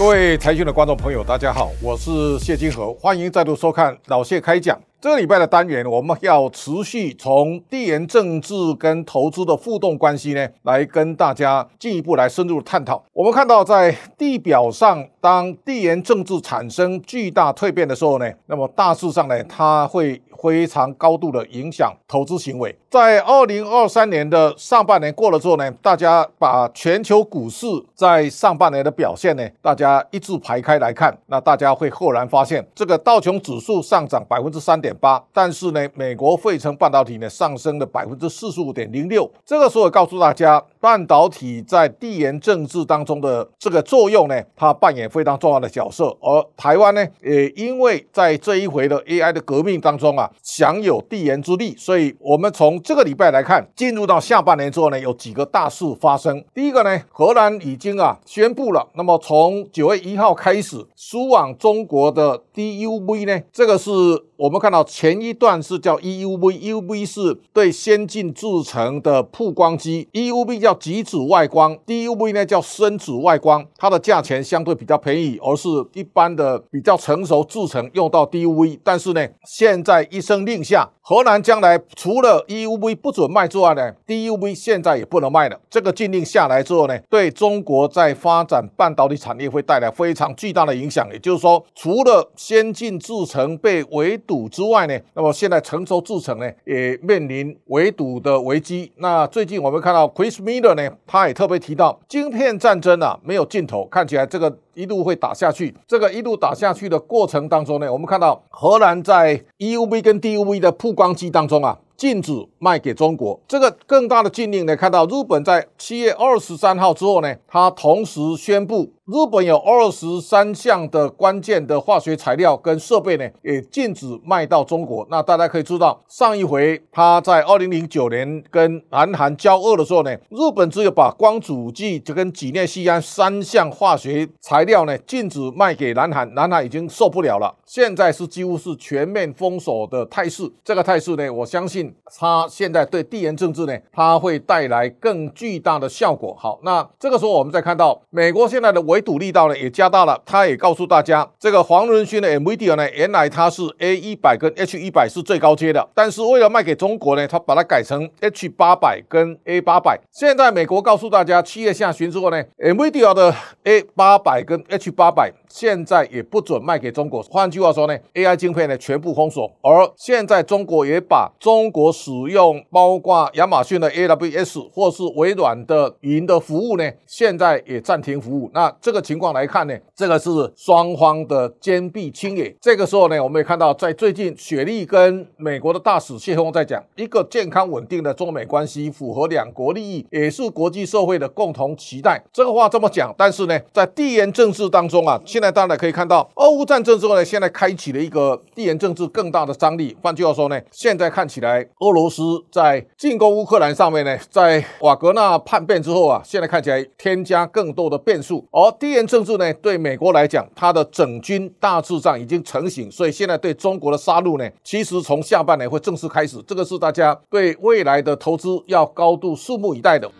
各位财讯的观众朋友，大家好，我是谢金河，欢迎再度收看老谢开讲。这个礼拜的单元，我们要持续从地缘政治跟投资的互动关系呢，来跟大家进一步来深入探讨。我们看到，在地表上，当地缘政治产生巨大蜕变的时候呢，那么大致上呢，它会非常高度的影响投资行为。在二零二三年的上半年过了之后呢，大家把全球股市在上半年的表现呢，大家一字排开来看，那大家会赫然发现，这个道琼指数上涨百分之三点。八，但是呢，美国费城半导体呢上升了百分之四十五点零六。这个时候告诉大家，半导体在地缘政治当中的这个作用呢，它扮演非常重要的角色。而台湾呢，也因为在这一回的 AI 的革命当中啊，享有地缘之力，所以我们从这个礼拜来看，进入到下半年之后呢，有几个大事发生。第一个呢，荷兰已经啊宣布了，那么从九月一号开始，输往中国的 DUV 呢，这个是我们看到。前一段是叫 EUV，EUV 是对先进制程的曝光机，EUV 叫极紫外光，DUV 呢叫深紫外光，它的价钱相对比较便宜，而是一般的比较成熟制成用到 DUV，但是呢，现在一声令下，荷兰将来除了 EUV 不准卖之外呢，DUV 现在也不能卖了。这个禁令下来之后呢，对中国在发展半导体产业会带来非常巨大的影响。也就是说，除了先进制成被围堵之外呢，那么现在成熟制成呢也面临围堵的危机。那最近我们看到 Chris m i n 呢，他也特别提到，晶片战争啊没有尽头，看起来这个一路会打下去。这个一路打下去的过程当中呢，我们看到荷兰在 EUV 跟 DUV 的曝光机当中啊。禁止卖给中国，这个更大的禁令呢？看到日本在七月二十三号之后呢，它同时宣布，日本有二十三项的关键的化学材料跟设备呢，也禁止卖到中国。那大家可以知道，上一回他在二零零九年跟南韩交恶的时候呢，日本只有把光阻剂就跟几内酰胺三项化学材料料呢禁止卖给南韩，南韩已经受不了了。现在是几乎是全面封锁的态势，这个态势呢，我相信。它现在对地缘政治呢，它会带来更巨大的效果。好，那这个时候我们再看到美国现在的围堵力道呢也加大了。他也告诉大家，这个黄仁勋的 NVIDIA 呢，原来它是 A 一百跟 H 一百是最高阶的，但是为了卖给中国呢，他把它改成 H 八百跟 A 八百。现在美国告诉大家，七月下旬之后呢，NVIDIA 的 A 八百跟 H 八百现在也不准卖给中国。换句话说呢，AI 晶片呢全部封锁。而现在中国也把中国使用包括亚马逊的 AWS 或是微软的云的服务呢，现在也暂停服务。那这个情况来看呢，这个是双方的坚壁清野。这个时候呢，我们也看到，在最近雪莉跟美国的大使谢峰在讲，一个健康稳定的中美关系符合两国利益，也是国际社会的共同期待。这个话这么讲，但是呢，在地缘政治当中啊，现在大家可以看到，俄乌战争之后呢，现在开启了一个地缘政治更大的张力。换句话说呢，现在看起来。俄罗斯在进攻乌克兰上面呢，在瓦格纳叛变之后啊，现在看起来添加更多的变数。而地缘政治呢，对美国来讲，它的整军大致上已经成型，所以现在对中国的杀戮呢，其实从下半年会正式开始。这个是大家对未来的投资要高度拭目以待的。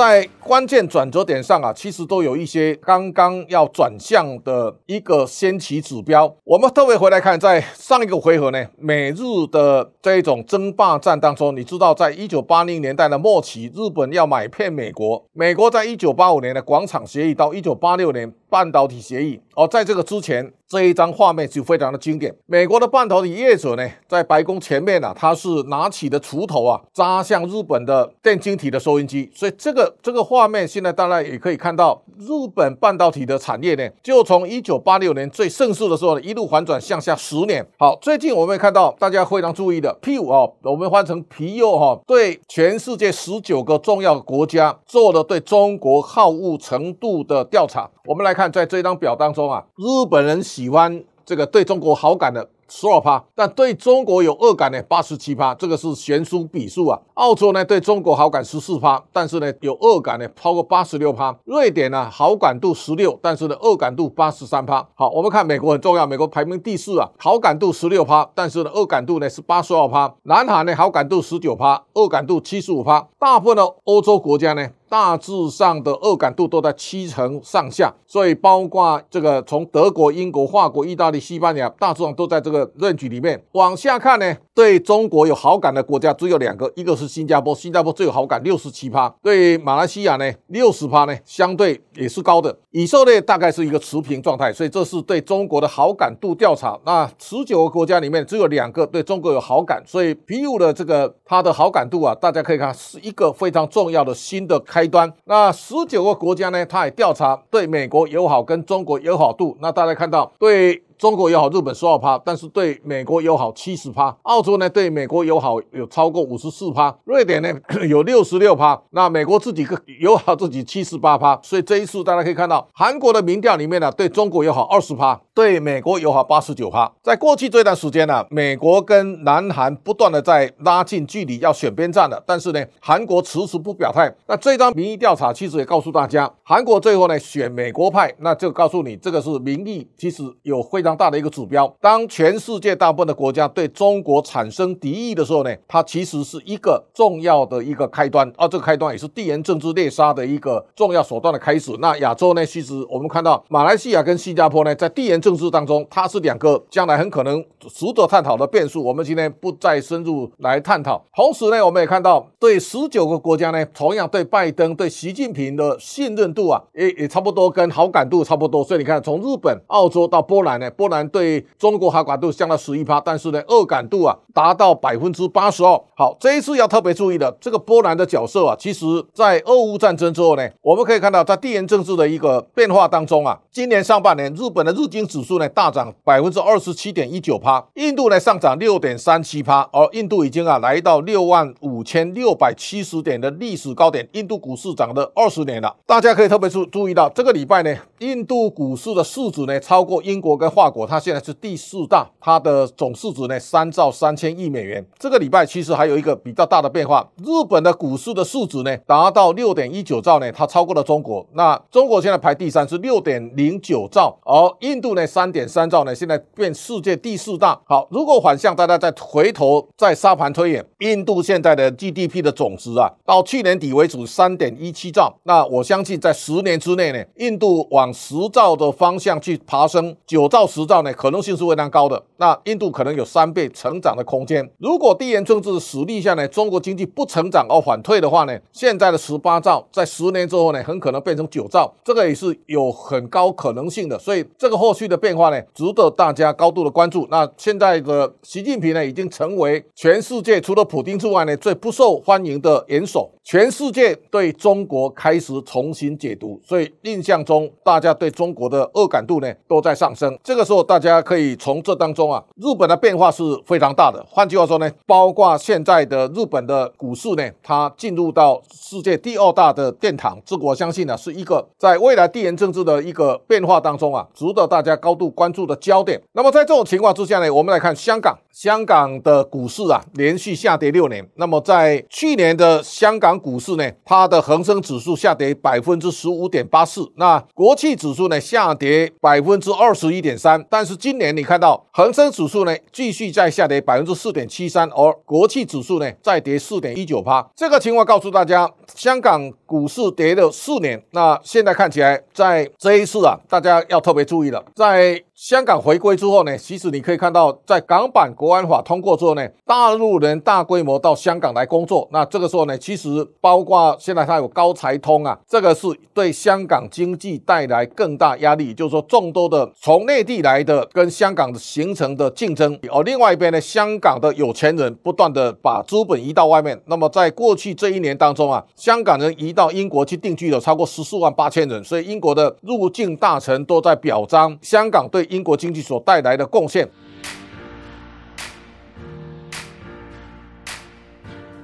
在关键转折点上啊，其实都有一些刚刚要转向的一个先期指标。我们特别回来看，在上一个回合呢，美日的这种争霸战当中，你知道，在一九八零年代的末期，日本要买骗美国，美国在一九八五年的广场协议到一九八六年半导体协议，而在这个之前。这一张画面就非常的经典。美国的半导体业者呢，在白宫前面呢，他是拿起的锄头啊，扎向日本的电晶体的收音机。所以这个这个画面，现在大家也可以看到，日本半导体的产业呢，就从一九八六年最盛世的时候呢，一路反转向下十年。好，最近我们也看到大家非常注意的 P 五啊，我们换成皮铀哈，对全世界十九个重要国家做了对中国好恶程度的调查。我们来看，在这张表当中啊，日本人喜喜欢这个对中国好感的。十二趴，但对中国有恶感的，八十七趴，这个是悬殊比数啊。澳洲呢对中国好感十四趴，但是呢有恶感呢超过八十六趴。瑞典呢好感度十六，但是呢恶感度八十三趴。好，我们看美国很重要，美国排名第四啊，好感度十六趴，但是呢恶感度呢是八十二趴。南韩呢好感度十九趴，恶感度七十五趴。大部分的欧洲国家呢。大致上的恶感度都在七成上下，所以包括这个从德国、英国、法国、意大利、西班牙，大致上都在这个论据里面。往下看呢，对中国有好感的国家只有两个，一个是新加坡，新加坡最有好感，六十七趴；对马来西亚呢，六十趴呢，相对也是高的。以色列大概是一个持平状态，所以这是对中国的好感度调查。那十九个国家里面只有两个对中国有好感，所以 PU 的这个它的好感度啊，大家可以看是一个非常重要的新的开端。那十九个国家呢，它也调查对美国友好跟中国友好度。那大家看到对。中国友好，日本十二趴，但是对美国友好七十趴。澳洲呢对美国友好有超过五十四趴，瑞典呢 有六十六趴。那美国自己个友好自己七十八趴。所以这一次大家可以看到，韩国的民调里面呢对中国友好二十趴，对美国友好八十九趴。在过去这段时间呢，美国跟南韩不断的在拉近距离，要选边站了。但是呢，韩国迟迟不表态。那这张民意调查其实也告诉大家，韩国最后呢选美国派，那就告诉你这个是民意，其实有非常。大的一个指标，当全世界大部分的国家对中国产生敌意的时候呢，它其实是一个重要的一个开端，而这个开端也是地缘政治猎杀的一个重要手段的开始。那亚洲呢，其实我们看到马来西亚跟新加坡呢，在地缘政治当中，它是两个将来很可能值得探讨的变数。我们今天不再深入来探讨。同时呢，我们也看到对十九个国家呢，同样对拜登、对习近平的信任度啊，也也差不多跟好感度差不多。所以你看，从日本、澳洲到波兰呢。波兰对中国好感度降到十一趴，但是呢，恶感度啊达到百分之八十二。好，这一次要特别注意的，这个波兰的角色啊，其实在俄乌战争之后呢，我们可以看到在地缘政治的一个变化当中啊，今年上半年日本的日经指数呢大涨百分之二十七点一九趴，印度呢上涨六点三七趴，而印度已经啊来到六万五千六百七十点的历史高点，印度股市涨了二十年了。大家可以特别注注意到，这个礼拜呢，印度股市的市值呢超过英国跟法。国它现在是第四大，它的总市值呢三兆三千亿美元。这个礼拜其实还有一个比较大的变化，日本的股市的市值呢达到六点一九兆呢，它超过了中国。那中国现在排第三是六点零九兆，而印度呢三点三兆呢，现在变世界第四大。好，如果反向，大家再回头再沙盘推演，印度现在的 GDP 的总值啊，到去年底为止三点一七兆。那我相信在十年之内呢，印度往十兆的方向去爬升，九兆十。十兆呢可能性是非常高的，那印度可能有三倍成长的空间。如果地缘政治实力下呢，中国经济不成长而反退的话呢，现在的十八兆在十年之后呢，很可能变成九兆，这个也是有很高可能性的。所以这个后续的变化呢，值得大家高度的关注。那现在的习近平呢，已经成为全世界除了普京之外呢，最不受欢迎的元首。全世界对中国开始重新解读，所以印象中大家对中国的恶感度呢，都在上升。这个。这时候大家可以从这当中啊，日本的变化是非常大的。换句话说呢，包括现在的日本的股市呢，它进入到世界第二大的殿堂，这我相信呢，是一个在未来地缘政治的一个变化当中啊，值得大家高度关注的焦点。那么在这种情况之下呢，我们来看香港，香港的股市啊，连续下跌六年。那么在去年的香港股市呢，它的恒生指数下跌百分之十五点八四，那国企指数呢下跌百分之二十一点三。但是今年你看到恒生指数呢继续在下跌百分之四点七三，而国企指数呢再跌四点一九八。这个情况告诉大家，香港股市跌了四年，那现在看起来在这一次啊，大家要特别注意了，在。香港回归之后呢，其实你可以看到，在港版国安法通过之后呢，大陆人大规模到香港来工作。那这个时候呢，其实包括现在它有高才通啊，这个是对香港经济带来更大压力。就是说，众多的从内地来的跟香港形成的竞争。而另外一边呢，香港的有钱人不断的把资本移到外面。那么在过去这一年当中啊，香港人移到英国去定居了超过十四万八千人。所以英国的入境大臣都在表彰香港对。英国经济所带来的贡献。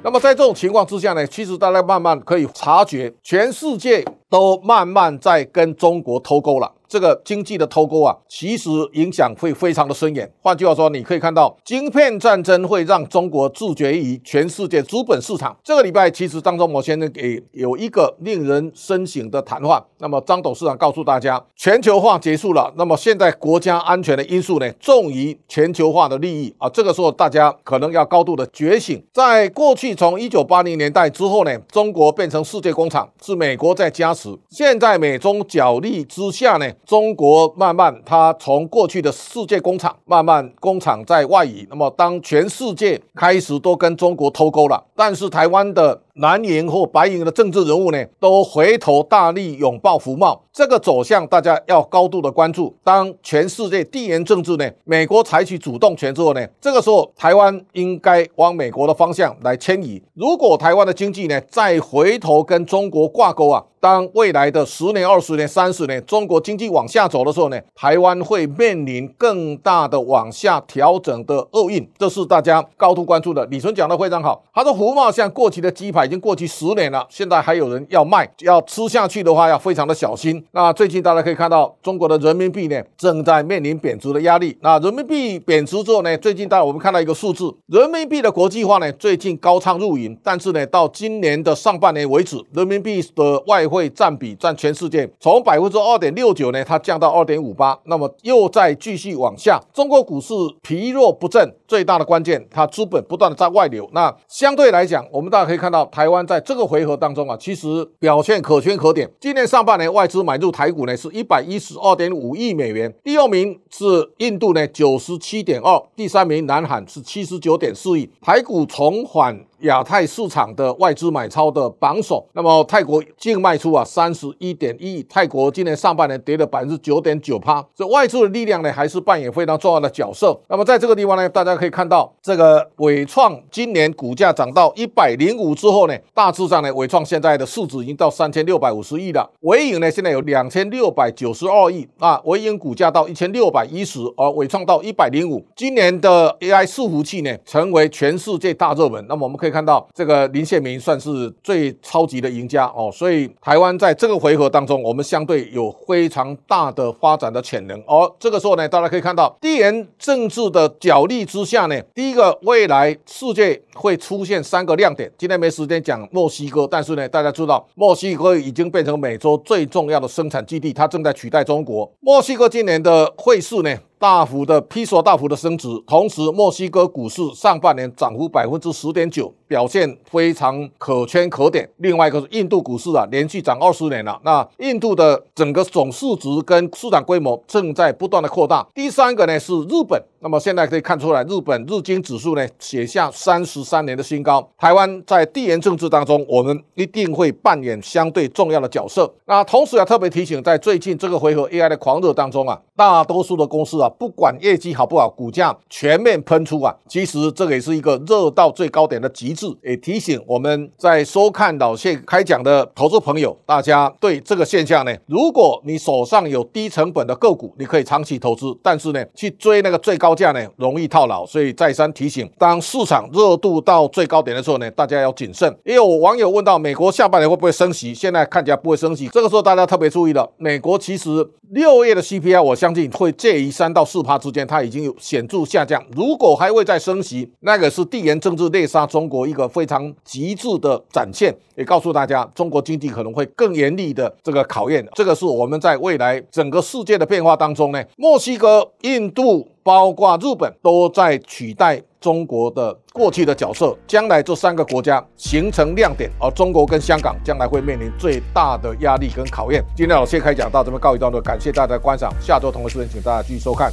那么在这种情况之下呢，其实大家慢慢可以察觉，全世界都慢慢在跟中国脱钩了。这个经济的脱钩啊，其实影响会非常的深远。换句话说，你可以看到，晶片战争会让中国自绝于全世界资本市场。这个礼拜，其实张忠谋先生给有一个令人深省的谈话。那么张董事长告诉大家，全球化结束了，那么现在国家安全的因素呢，重于全球化的利益啊。这个时候，大家可能要高度的觉醒。在过去，从一九八零年代之后呢，中国变成世界工厂，是美国在加持。现在美中角力之下呢，中国慢慢它从过去的世界工厂，慢慢工厂在外移。那么当全世界开始都跟中国脱钩了，但是台湾的。蓝营或白营的政治人物呢，都回头大力拥抱福茂，这个走向大家要高度的关注。当全世界地缘政治呢，美国采取主动权之后呢，这个时候台湾应该往美国的方向来迁移。如果台湾的经济呢，再回头跟中国挂钩啊。当未来的十年、二十年、三十年，中国经济往下走的时候呢，台湾会面临更大的往下调整的厄运，这是大家高度关注的。李纯讲的非常好，他说福茂像过期的鸡排，已经过去十年了，现在还有人要卖，要吃下去的话要非常的小心。那最近大家可以看到，中国的人民币呢正在面临贬值的压力。那人民币贬值之后呢，最近大家我们看到一个数字，人民币的国际化呢最近高唱入营，但是呢到今年的上半年为止，人民币的外汇占比占全世界从百分之二点六九呢，它降到二点五八，那么又在继续往下。中国股市疲弱不振，最大的关键，它资本不断的在外流。那相对来讲，我们大家可以看到，台湾在这个回合当中啊，其实表现可圈可点。今年上半年外资买入台股呢是一百一十二点五亿美元，第二名是印度呢九十七点二，第三名南韩是七十九点四亿，台股重返。亚太市场的外资买超的榜首，那么泰国净卖出啊三十一点一亿，泰国今年上半年跌了百分之九点九趴，这外资的力量呢还是扮演非常重要的角色。那么在这个地方呢，大家可以看到，这个伟创今年股价涨到一百零五之后呢，大致上呢，伟创现在的市值已经到三千六百五十亿了，伟影呢现在有两千六百九十二亿。啊，伟影股价到一千六百一十，而伟创到一百零五，今年的 AI 伺服器呢成为全世界大热门，那么我们可以。可以看到，这个林宪明算是最超级的赢家哦，所以台湾在这个回合当中，我们相对有非常大的发展的潜能。而这个时候呢，大家可以看到，地缘政治的角力之下呢，第一个，未来世界会出现三个亮点。今天没时间讲墨西哥，但是呢，大家知道，墨西哥已经变成美洲最重要的生产基地，它正在取代中国。墨西哥今年的汇市呢？大幅的披索，大幅的升值，同时墨西哥股市上半年涨幅百分之十点九，表现非常可圈可点。另外一个是印度股市啊，连续涨二十年了。那印度的整个总市值跟市场规模正在不断的扩大。第三个呢是日本，那么现在可以看出来，日本日经指数呢写下三十三年的新高。台湾在地缘政治当中，我们一定会扮演相对重要的角色。那同时要特别提醒，在最近这个回合 AI 的狂热当中啊，大多数的公司啊。不管业绩好不好，股价全面喷出啊！其实这个也是一个热到最高点的极致。也提醒我们在收看老谢开讲的投资朋友，大家对这个现象呢，如果你手上有低成本的个股，你可以长期投资；但是呢，去追那个最高价呢，容易套牢。所以再三提醒，当市场热度到最高点的时候呢，大家要谨慎。也有网友问到，美国下半年会不会升息？现在看起来不会升息。这个时候大家特别注意了，美国其实六月的 CPI，我相信会介于三。到四趴之间，它已经有显著下降。如果还会再升息，那个是地缘政治猎杀中国一个非常极致的展现，也告诉大家，中国经济可能会更严厉的这个考验。这个是我们在未来整个世界的变化当中呢，墨西哥、印度，包括日本，都在取代中国的过去的角色。将来这三个国家形成亮点，而中国跟香港将来会面临最大的压力跟考验。今天老谢开讲到这边告一段落，感谢大家的观赏。下周同一时间，请大家继续收。看。